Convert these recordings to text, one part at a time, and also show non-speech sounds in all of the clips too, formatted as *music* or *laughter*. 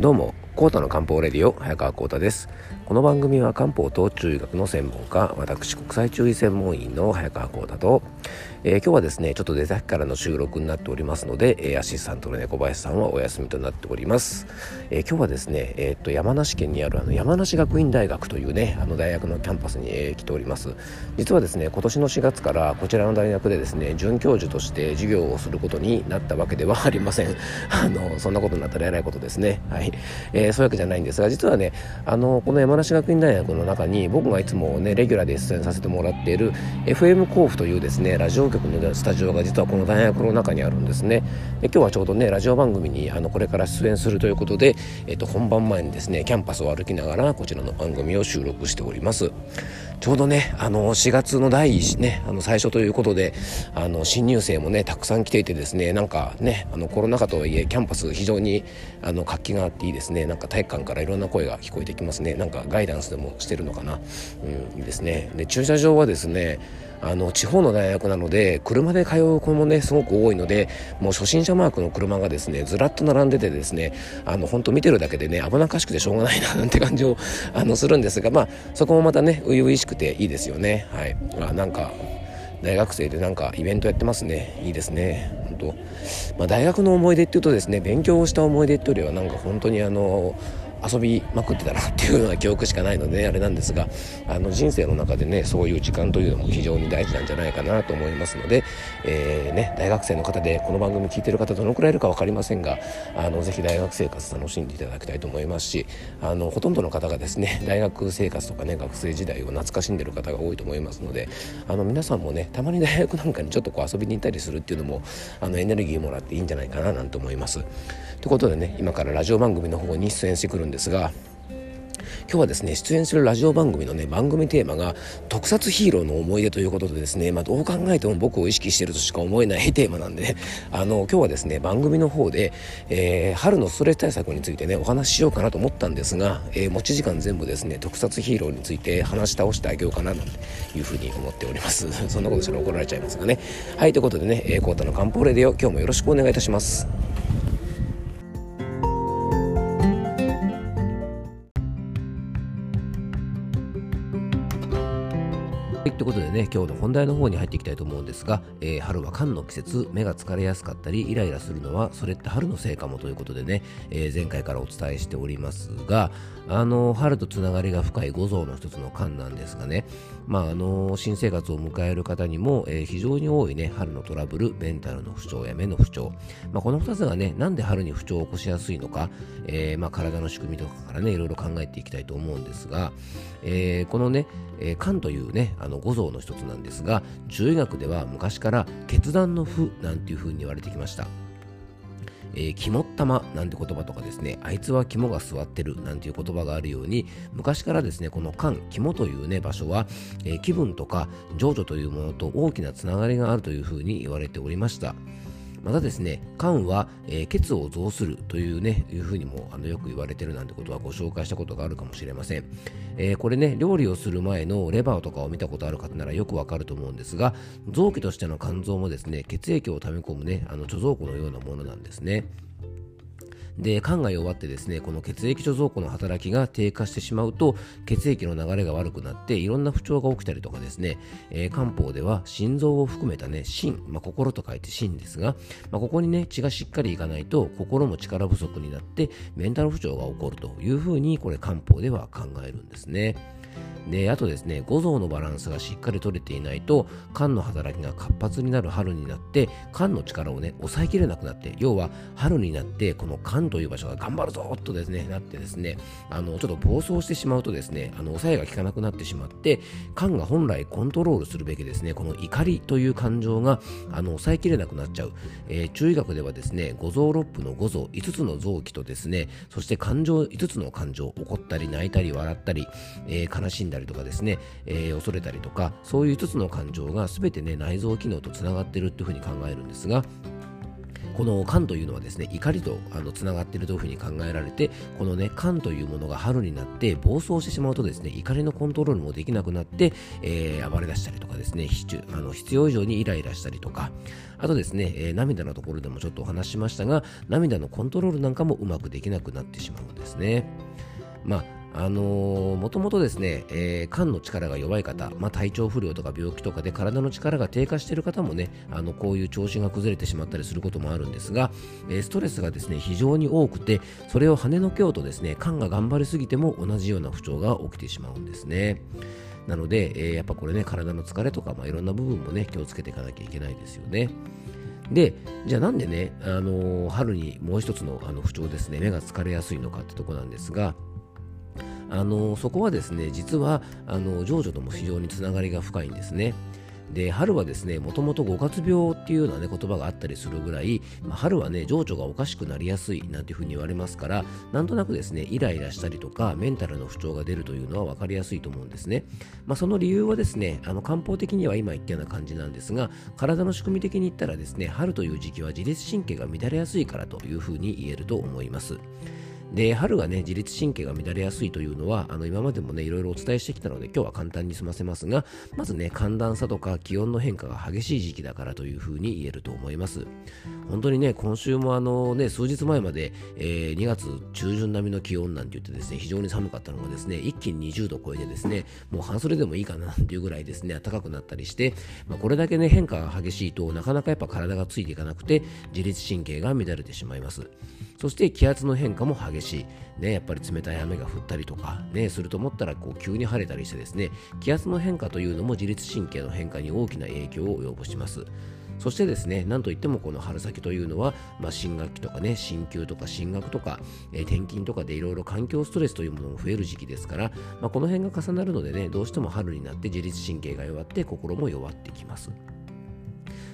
どうもコータの漢方レディオ早川コータです。この番組は漢方と中医学の専門家私国際中医専門医の早川コータとえー、今日はですねちょっと出先からの収録になっておりますので、えー、アシスタントの猫林さんはお休みとなっております、えー、今日はですね、え、っと山梨県にあるあの山梨学院大学というねあの大学のキャンパスに、え、来ております。実はですね今年の4月からこちらの大学でですね准教授として授業をすることになったわけではありません。*laughs* あのそんなことになったらえらいことですね。はい、え、そういうわけじゃないんですが実はねあのこの山梨学院大学の中に僕がいつもねレギュラーで出演させてもらっている FM 甲府というですねラジオ局のスタジオが実はこの大学の中にあるんですね。で今日はちょうどねラジオ番組にあのこれから出演するということで、えっと、本番前にですねキャンパスを歩きながらこちらの番組を収録しております。ちょうどねあの4月の第1ねあの最初ということであの新入生もねたくさん来ていてですねなんかねあのコロナ禍とはいえキャンパス非常にあの活気があっていいですね。なんか体育館からいろんな声が聞こえてきますね。なんかガイダンスでもしてるのかな。うんいいですね。で駐車場はですねあの地方の大学なので車で通う子もねすごく多いのでもう初心者マークの車がですねずらっと並んでてですねあの本当見てるだけでね危なっかしくてしょうがないななんて感じをあのするんですがまあそこもまたね初々しくていいですよね。はい。あなんか大学生でなんかイベントやってますね。いいですね。本当。まあ大学の思い出っていうとですね勉強をした思い出っていうよりはなんか本当にあの遊びまくってたなっていうような記憶しかないので、ね、あれなんですがあの人生の中でねそういう時間というのも非常に大事なんじゃないかなと思いますので、えー、ね、大学生の方でこの番組聞いてる方どのくらいいるか分かりませんがあのぜひ大学生活楽しんでいただきたいと思いますしあのほとんどの方がですね *laughs* 大学生活とかね学生時代を懐かしんでる方が多いと思いますのであの皆さんもねたまに大学なんかにちょっとこう遊びに行ったりするっていうのもあのエネルギーもらっていいんじゃないかななんて思います。ということでね今からラジオ番組の方に出演してくるんですが今日はですね出演するラジオ番組のね番組テーマが特撮ヒーローの思い出ということでですね、まあ、どう考えても僕を意識してるとしか思えない *laughs* テーマなんで、ね、あの今日はですね番組の方で、えー、春のストレス対策についてねお話ししようかなと思ったんですが、えー、持ち時間全部ですね特撮ヒーローについて話し倒してあげようかななんていうふうに思っております。*laughs* そんなことしたら怒られちゃいますがね。はいということでね、えー、コータの漢方レディオ今日もよろしくお願いいたします。ね、今日の本題の方に入っていきたいと思うんですが、えー、春は寒の季節、目が疲れやすかったり、イライラするのは、それって春のせいかもということでね、えー、前回からお伝えしておりますが、あの、春とつながりが深い五臓の一つの寒なんですがね、まあ、あの、新生活を迎える方にも、えー、非常に多いね、春のトラブル、メンタルの不調や目の不調。まあ、この二つがね、なんで春に不調を起こしやすいのか、え、まあ、体の仕組みとかからね、いろいろ考えていきたいと思うんですが、えー、このね、えー、肝というね、あの五臓の一つなんですが、獣医学では昔から決断の負なんていう風に言われてきました。えー、肝っ玉なんて言葉とかですね、あいつは肝が座ってるなんていう言葉があるように、昔からですね、この肝、肝というね、場所は、えー、気分とか情緒というものと大きなつながりがあるというふうに言われておりました。またですね、肝は、えー、血を増するというね、いうふうにもあのよく言われてるなんてことはご紹介したことがあるかもしれません。えー、これね、料理をする前のレバーとかを見たことある方ならよくわかると思うんですが、臓器としての肝臓もですね、血液を溜め込むね、あの貯蔵庫のようなものなんですね。で肝が弱ってですねこの血液貯蔵庫の働きが低下してしまうと血液の流れが悪くなっていろんな不調が起きたりとかですね、えー、漢方では心臓を含めたね心、まあ、心と書いて心ですが、まあ、ここにね血がしっかりいかないと心も力不足になってメンタル不調が起こるというふうにこれ漢方では考えるんですね。であとですね五臓のバランスがしっかり取れていないと肝の働きが活発になる春になって肝の力をね抑えきれなくなって要は春になってこの肝という場所が頑張るぞとですねなってですねあのちょっと暴走してしまうとですねあの抑えが効かなくなってしまって肝が本来コントロールするべきですねこの怒りという感情があの抑えきれなくなっちゃう、えー、中医学ではですね五臓六腑の五臓5つの臓器とですねそして感情5つの感情怒ったり泣いたり笑ったり、えー、悲しんだりたりとかですね、えー、恐れたりとかそういう5つの感情が全てね内臓機能とつながってるっていうふうに考えるんですがこの寒というのはですね怒りとあのつながっているというふうに考えられてこのね寒というものが春になって暴走してしまうとですね怒りのコントロールもできなくなって、えー、暴れ出したりとかですねあの必要以上にイライラしたりとかあとですね、えー、涙のところでもちょっとお話ししましたが涙のコントロールなんかもうまくできなくなってしまうんですね。まああのー、もともとですね、えー、肝の力が弱い方、まあ、体調不良とか病気とかで体の力が低下している方もね、あのこういう調子が崩れてしまったりすることもあるんですが、えー、ストレスがですね非常に多くて、それを跳ねのけようとですね、肝が頑張りすぎても同じような不調が起きてしまうんですね。なので、えー、やっぱこれね、体の疲れとか、まあ、いろんな部分もね、気をつけていかなきゃいけないですよね。で、じゃあなんでね、あのー、春にもう一つのあの不調ですね、目が疲れやすいのかってとこなんですが、あのそこはですね実はあの情緒とも非常につながりが深いんですね。で春はですねもともと五月病っていうような、ね、言葉があったりするぐらい、まあ、春はね情緒がおかしくなりやすいなんていうふうに言われますからなんとなくですねイライラしたりとかメンタルの不調が出るというのは分かりやすいと思うんですね、まあ、その理由はですねあの漢方的には今言ったような感じなんですが体の仕組み的に言ったらですね春という時期は自律神経が乱れやすいからというふうに言えると思いますで春がね自律神経が乱れやすいというのはあの今までもねいろいろお伝えしてきたので今日は簡単に済ませますがまずね寒暖差とか気温の変化が激しい時期だからというふうに言えると思います。本当にね今週もあのね数日前まで、えー、2月中旬並みの気温なんて言ってですね非常に寒かったのがですね一気に20度超えてですねもう半袖でもいいかなっていうぐらいですね暖かくなったりして、まあ、これだけね変化が激しいとなかなかやっぱ体がついていかなくて自律神経が乱れてしまいます。そして気圧の変化も激しい、ね、やっぱり冷たい雨が降ったりとか、ね、すると思ったらこう急に晴れたりしてですね気圧の変化というのも自律神経の変化に大きな影響を及ぼしますそしてですね、なんといってもこの春先というのは、まあ、新学期とかね、進級とか進学とか、えー、転勤とかでいろいろ環境ストレスというものも増える時期ですから、まあ、この辺が重なるのでね、どうしても春になって自律神経が弱って心も弱ってきます。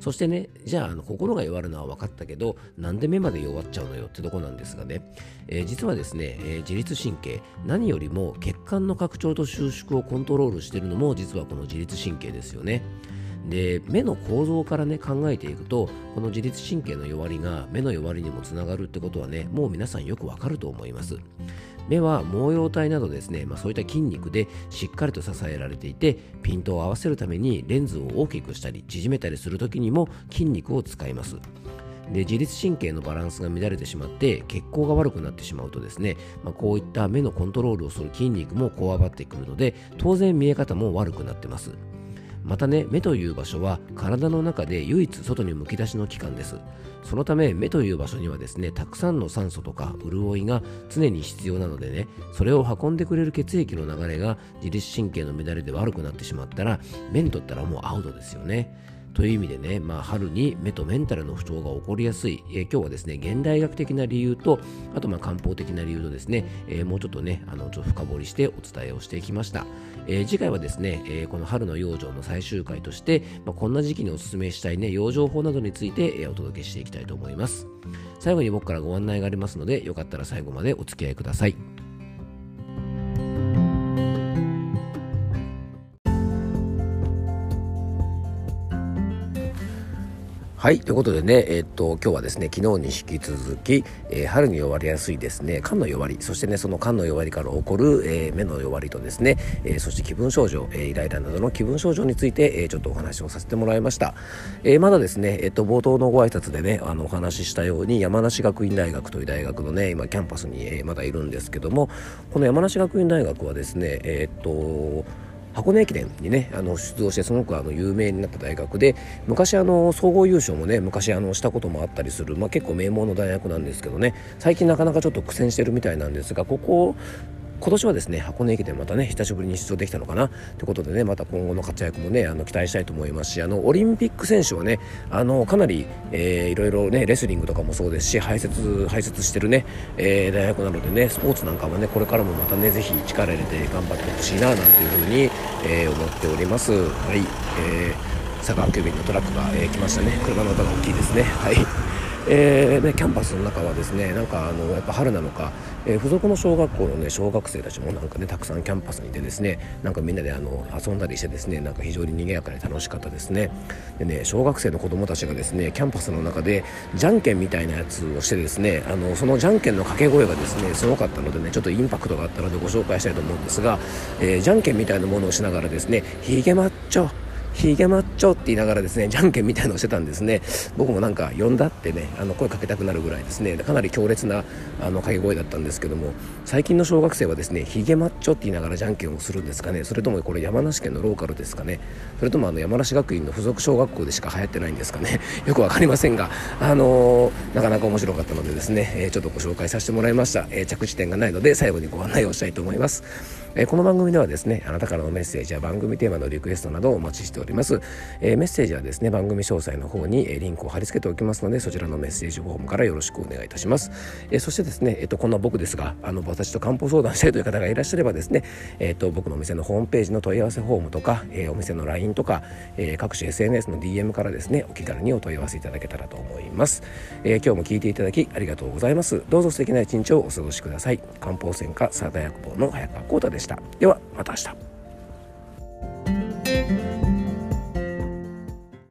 そしてね、じゃああの心が弱るのは分かったけど、なんで目まで弱っちゃうのよってとこなんですがね、えー、実はですね、えー、自律神経、何よりも血管の拡張と収縮をコントロールしているのも実はこの自律神経ですよね。で目の構造からね考えていくとこの自律神経の弱りが目の弱りにもつながるってことはねもう皆さんよくわかると思います目は毛様体などですね、まあ、そういった筋肉でしっかりと支えられていてピントを合わせるためにレンズを大きくしたり縮めたりする時にも筋肉を使います。で自律神経のバランスが乱れてしまって血行が悪くなってしまうとですね、まあ、こういった目のコントロールをする筋肉もこわばってくるので当然見え方も悪くなってます。またね目という場所は体の中で唯一外にむき出しの器官です。そのため目という場所にはですねたくさんの酸素とか潤いが常に必要なのでねそれを運んでくれる血液の流れが自律神経の乱れで悪くなってしまったら目にとったらもうアウトですよね。という意味でね、まあ、春に目とメンタルの不調が起こりやすい、えー、今日はですね、現代学的な理由と、あとまあ漢方的な理由とですね、えー、もうちょっとね、あのちょっと深掘りしてお伝えをしていきました。えー、次回はですね、えこの春の養生の最終回として、まあ、こんな時期にお勧めしたいね、養生法などについて、えお届けしていきたいと思います。最後に僕からご案内がありますので、よかったら最後までお付き合いください。はい。ということでね、えー、っと、今日はですね、昨日に引き続き、えー、春に弱りやすいですね、肝の弱り、そしてね、その肝の弱りから起こる、えー、目の弱りとですね、えそして気分症状、えイライラなどの気分症状について、えちょっとお話をさせてもらいました。えまだですね、えっと、冒頭のご挨拶でね、あの、お話ししたように、山梨学院大学という大学のね、今、キャンパスに、えまだいるんですけども、この山梨学院大学はですね、えっと、箱根駅伝にねあの出場してすごくあの有名になった大学で昔あの総合優勝もね昔あのしたこともあったりする、まあ、結構名門の大学なんですけどね最近なかなかちょっと苦戦してるみたいなんですがここ今年はですね箱根駅伝またね久しぶりに出場できたのかな？ということでねまた今後の活躍もねあの期待したいと思いますしあのオリンピック選手はねあのかなり、えー、いろいろねレスリングとかもそうですし排泄排泄してるね、えー、大学なのでねスポーツなんかはねこれからもまたねぜひ力入れて頑張ってほしいななんていうふうに、えー、思っております。はい、えー、佐川急便のトラックが、えー、来ましたね。車の音が大きいですね。はい。えーね、キャンパスの中はですねなんかあのやっぱ春なのか、えー、付属の小学校の、ね、小学生たちもなんかねたくさんキャンパスにいてですねなんかみんなであの遊んだりしてですねなんか非常に賑やかで楽しかったですね。でね小学生の子供たちがですねキャンパスの中でじゃんけんみたいなやつをしてですねあのそのじゃんけんの掛け声がですねすごかったのでねちょっとインパクトがあったのでご紹介したいと思うんですが、えー、じゃんけんみたいなものをしながらですねヒゲマッチョヒゲマッチョって言いながらですねじゃんけんみたいのをしてたんですね。僕もなんか呼んだってねあの声かけたくなるぐらいですね。かなり強烈なあの掛け声だったんですけども最近の小学生はですねヒゲマッチョって言いながらじゃんけんをするんですかね。それともこれ山梨県のローカルですかね。それともあの山梨学院の附属小学校でしか流行ってないんですかね。*laughs* よく分かりませんがあのー、なかなか面白かったのでですね、えー、ちょっとご紹介させてもらいました、えー、着地点がないので最後にご案内をしたいと思います、えこの番組ではですねあなたからのメッセージや番組テーマのリクエストなどをお待ちしております、えメッセージはですね番組詳細の方に、えリンクを貼り付けておきますのでそちらのメッセージフォームからよろしくお願いいたします、えそしてですね、えっと、こんな僕ですがあの私と漢方相談したいという方がいらっしゃればですね、えっと、僕のお店のホームページの問い合わせフォームとか、えお店の LINE とか、え各種 SNS の DM からですねお気軽にお問い合わせいただけたらと思います、え今日も聞いていただきありがとうございます。どうぞ素敵な一日をお過ごしください。漢方専科サータ薬房の早川浩太でした。ではまた明日。